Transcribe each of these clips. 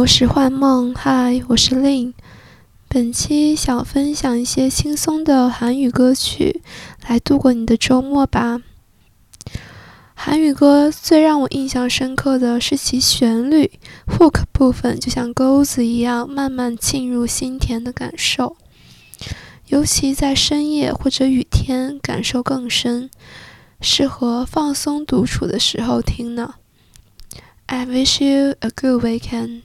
罗时幻梦，嗨，我是 Lin。本期想分享一些轻松的韩语歌曲，来度过你的周末吧。韩语歌最让我印象深刻的是其旋律，hook 部分就像钩子一样，慢慢沁入心田的感受。尤其在深夜或者雨天，感受更深，适合放松独处的时候听呢。I wish you a good weekend.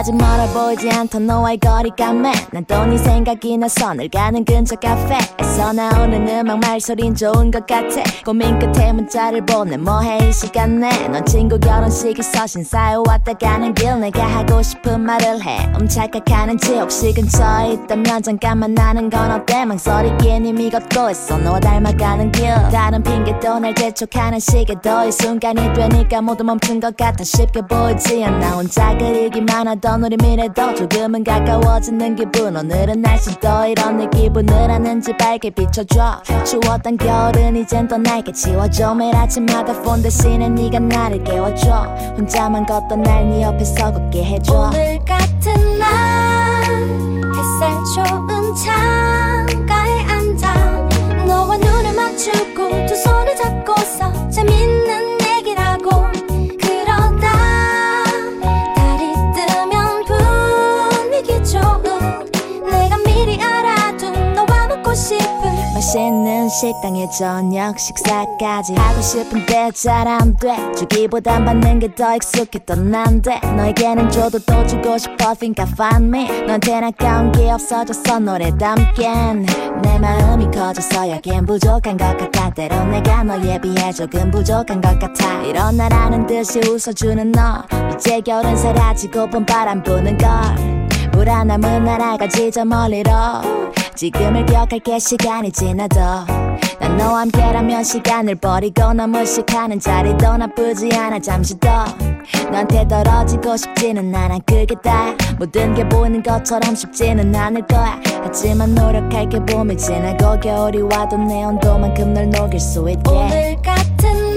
아직 멀어 보이지 않던 너와의 거리감에 난또네 생각이 나서 늘 가는 근처 카페에서 나오는 음악 말소린 좋은 것 같아. 고민 끝에 문자를 보내 뭐해 이 시간에 넌 친구 결혼식에서 신사에 왔다 가는 길 내가 하고 싶은 말을 해. 음착각하는지 혹시 근처에 있다면 잠깐 만 나는 건 어때? 망설이기엔 이미 걷고 있어. 너와 닮아가는 길. 다른 핑계도 날 재촉하는 시계도 이 순간이 되니까 모두 멈춘 것 같아. 쉽게 보이지 않나 혼자 그리기만 하던 있던 우리 미래도 조금은 가까워지는 기분. 오늘은 날씨도 이런 내 기분을 아는지 밝게 비춰줘. 추웠던 겨울은 이젠 떠날게 지워줘. 매일 아침마다 폰 대신에 네가 나를 깨워줘. 혼자만 걷던 날 네 옆에 서 걷게 해줘. 오늘 같은 날 맛있는 식당에 저녁 식사까지 하고 싶은데 잘 안 돼. 주기보단 받는 게 더 익숙했던 난데. 너에게는 줘도 또 주고 싶어 think I find me. 너한테 아까운 게 없어져서 노래 담겐 내 마음이 커져서 여긴 부족한 것 같아. 때론 내가 너에 비해 조금 부족한 것 같아. 일어나라는 듯이 웃어주는 너. 이제 겨울은 사라지고 봄바람 부는 걸 불안함은 날아가지 저 멀리로. 지금을 기억할게 시간이 지나도. 난 너와 함께라면 시간을 버리고 너 무식하는 자리도 나쁘지 않아 잠시 더. 너한테 떨어지고 싶지는 않아 그게 다. 모든 게 보이는 것처럼 쉽지는 않을 거야. 하지만 노력할게 봄이 지나고 겨울이 와도 내 온도만큼 널 녹일 수 있게. 오늘 같은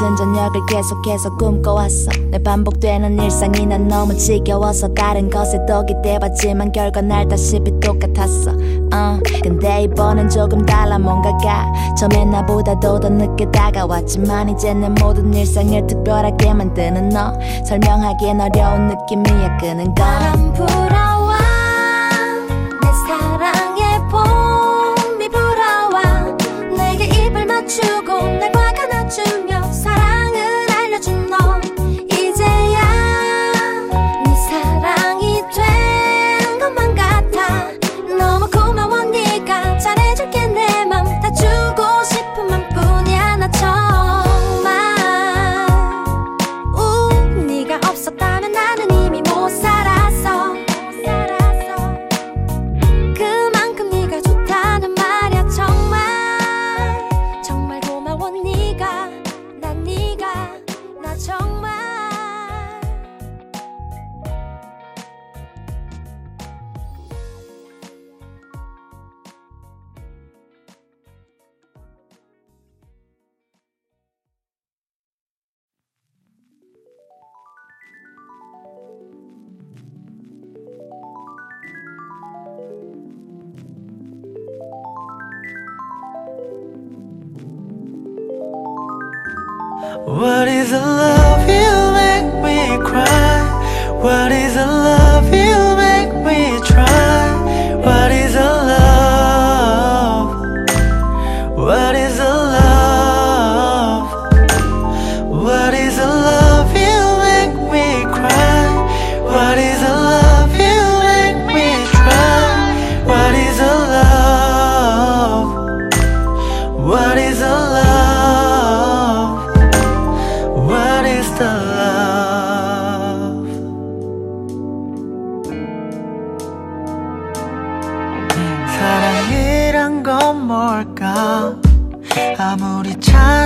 같은 저녁을 계속해서 꿈꿔왔어. 내 반복되는 일상이 난 너무 지겨워서 다른 것에 더 기대봤지만 결과는 알다시피 똑같았어. uh, 근데 이번엔 조금 달라 뭔가가. 처음엔 나보다도 더 늦게 다가왔지만 이제 내 모든 일상을 특별하게 만드는 너. 설명하기엔 어려운 느낌이야 끄는. 건 What is the love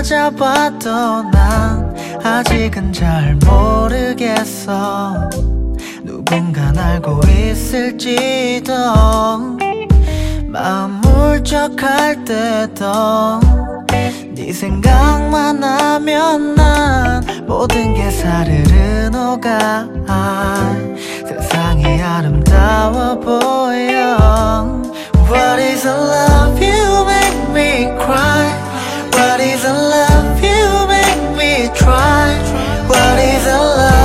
찾아봐도 난 아직은 잘 모르겠어. 누군가 알고 있을지도. 마음 울적할 때도 네 생각만 하면 난 모든 게 사르르 녹아. 세상이 아름다워 보여. What is I love you make me cry? What if the love you make me try? What if the love?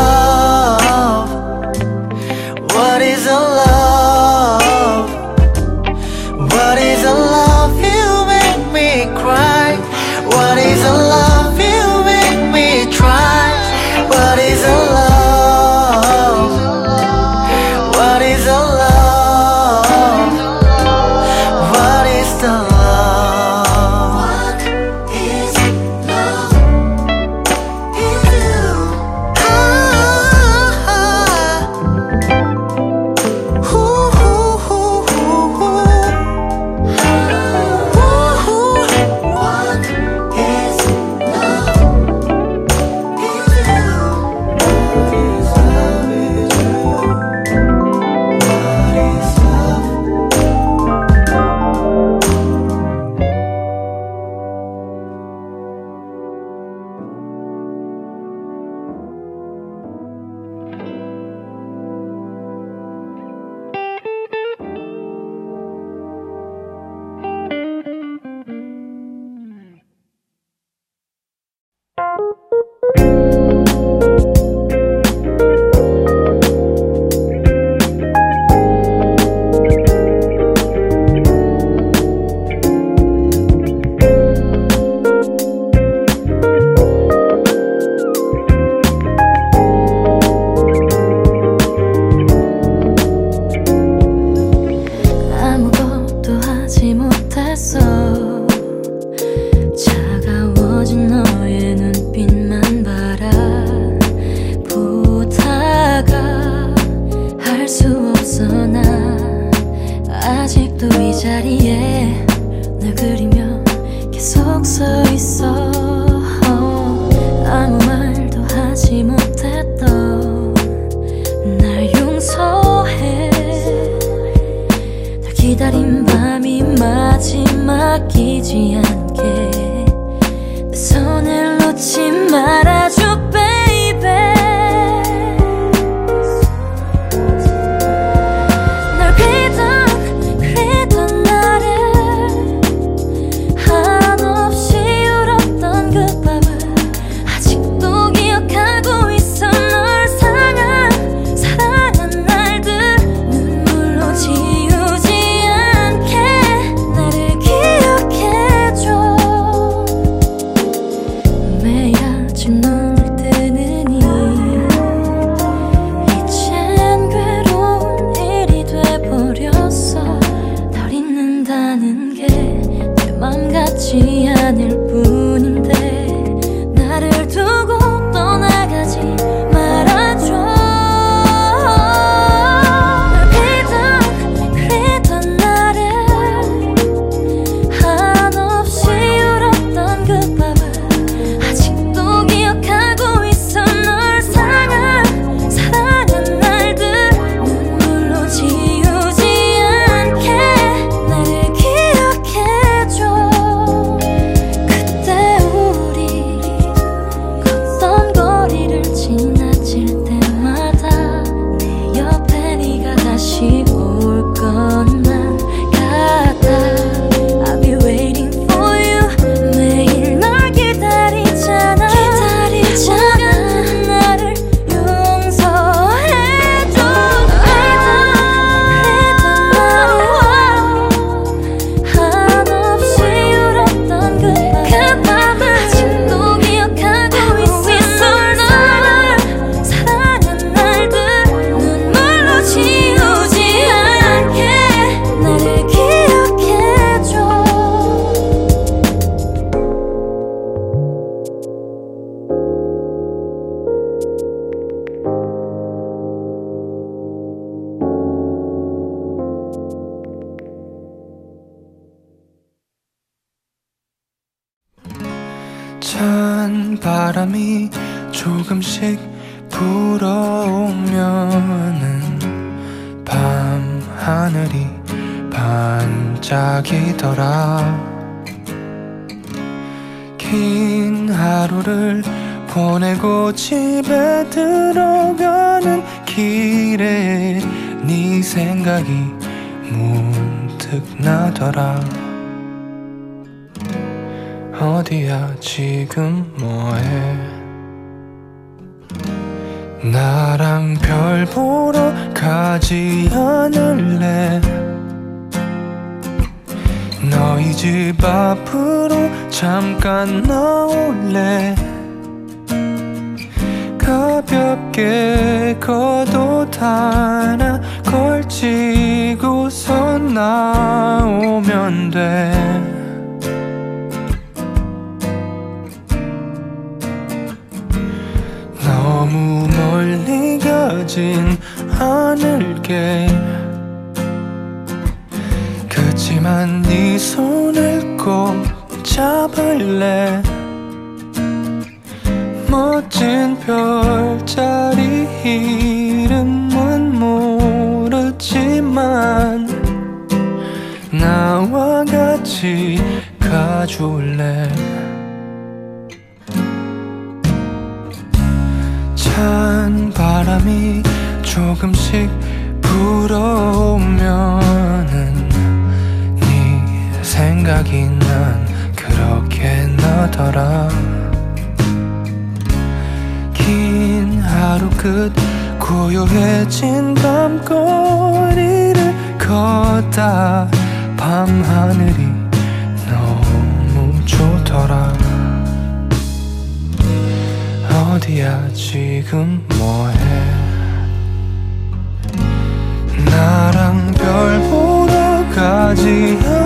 문득 나더라. 어디야 지금 뭐해? 나랑 별 보러 가지 않을래? 너희 집 앞으로 잠깐 나올래? 가볍게 겉옷 하나 걸치고서 나오면 돼. 너무 멀리 가진 않을게. 그치만 네 손을 꼭 잡을래? 멋진 별자리 이름 은 모르지만 나와 같이 가줄래? 찬 바람이 조금씩 불어오면은 네 생각이 난 그렇게 나더라. 긴 하루 끝 고요해진 밤거리를 걷다 밤하늘이 너무 좋더라. 어디야 지금 뭐해? 나랑 별 보러 가지 않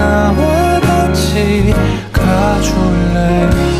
나와 같이 가줄래?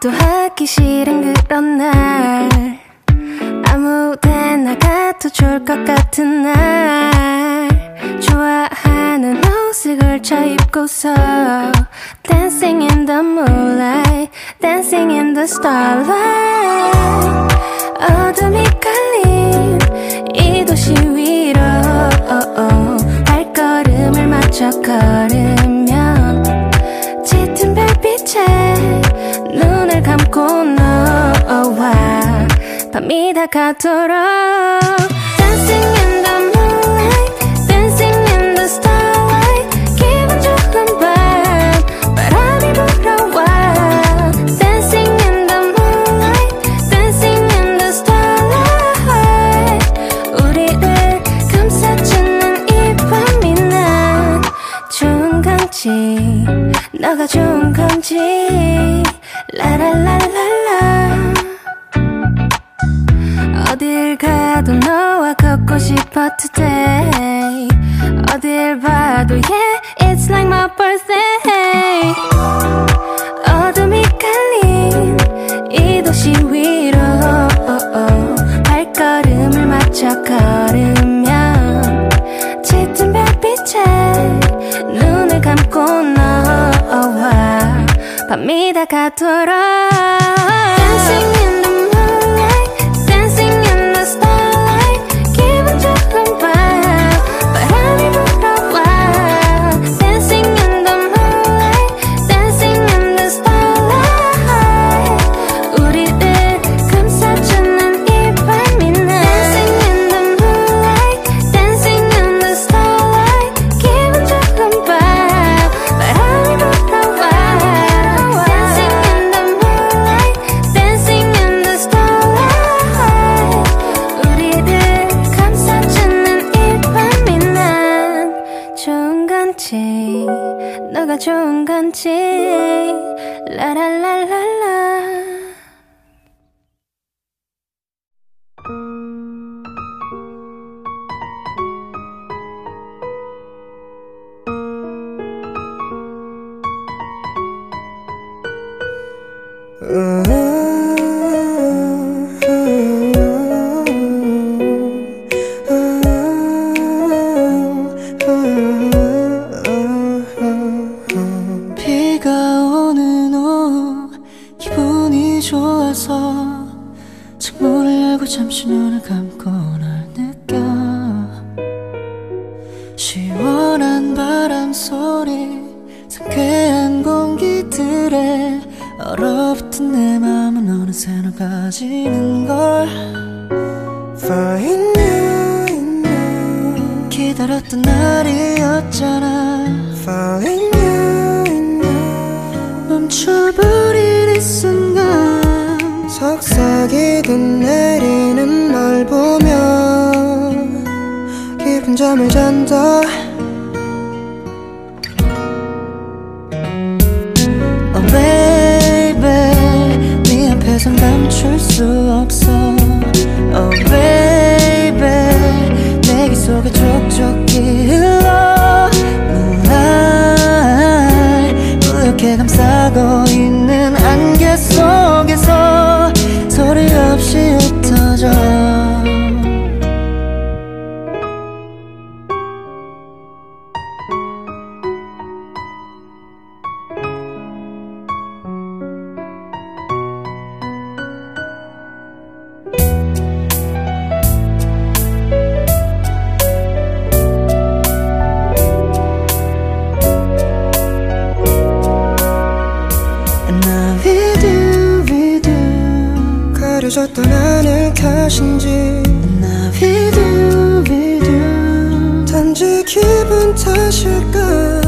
또 하기 싫은 그런 날. 아무 데나 가도 좋을 것 같은 날. 좋아하는 옷을 걸쳐 입고서 Dancing in the moonlight Dancing in the starlight. 어둠이 깔린 이 도시 위로 발걸음을 맞춰 걸으면 짙은 별빛에 この輪涙かとろう。Uh. 멈춰버린 이 순간 속삭이듯 내리는 널 보며 기분 잠을 잔다. 저 떠나는 탓인지. 나 비두 비두 단지 기분 탓일까?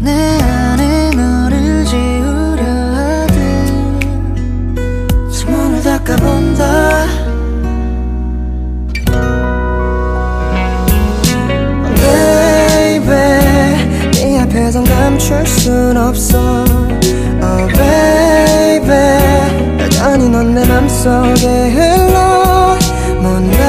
내 안에 너를 지우려 하듯. 창문을 닦아본다. Baby 네 앞에선 감출 순 없어. 속에 흘러 먼날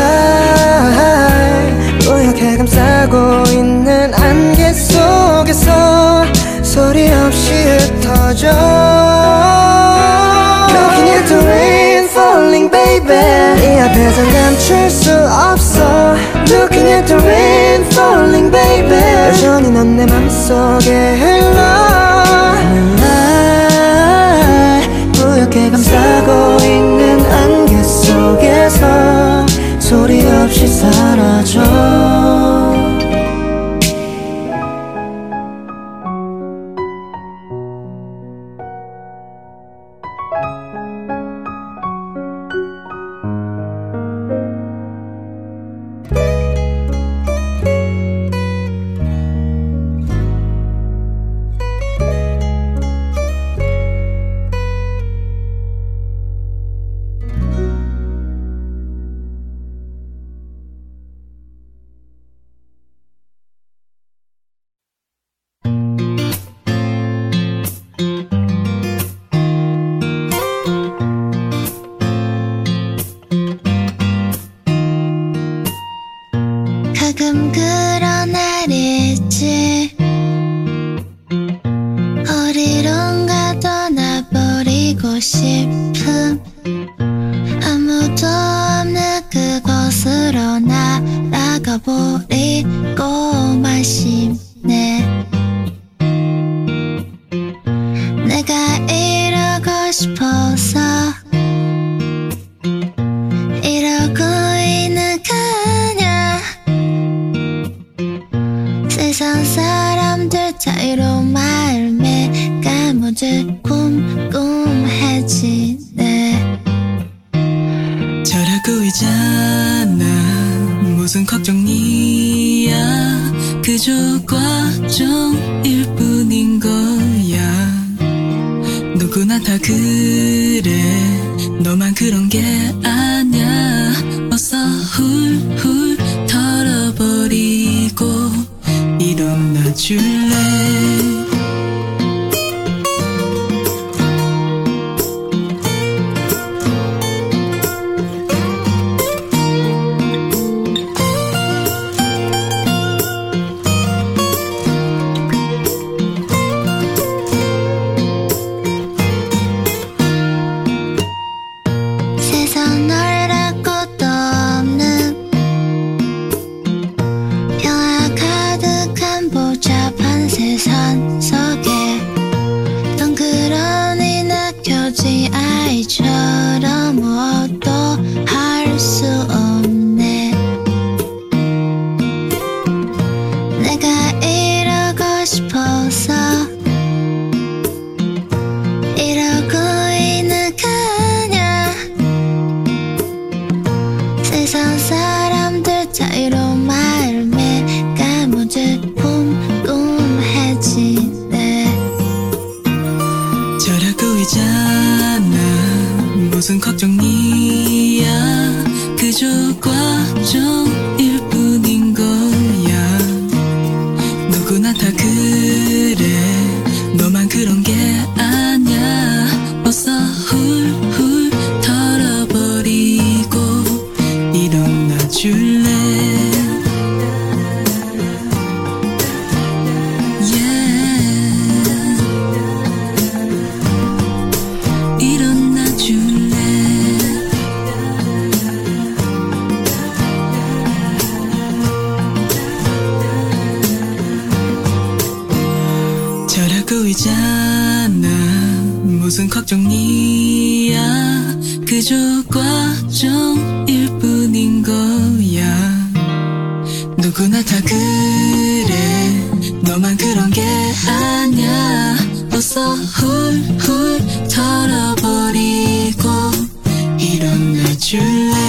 뿌옇게 감싸고 있는 안개 속에서 소리 없이 흩어져 Knocking at the rain falling baby 네 앞에서 감출 수 없어 Looking at the rain falling baby 여전히 넌 내 맘속에 흘러 날 뿌옇게 감싸고 속에서 소리 없이 사라져 잘하고 있잖아. 무슨 걱정이야. 그저 과정일 뿐인 거야. 누구나 다 그래. 너만 그런 게 아냐 어서 훌훌 털어버리고 일어나 줄래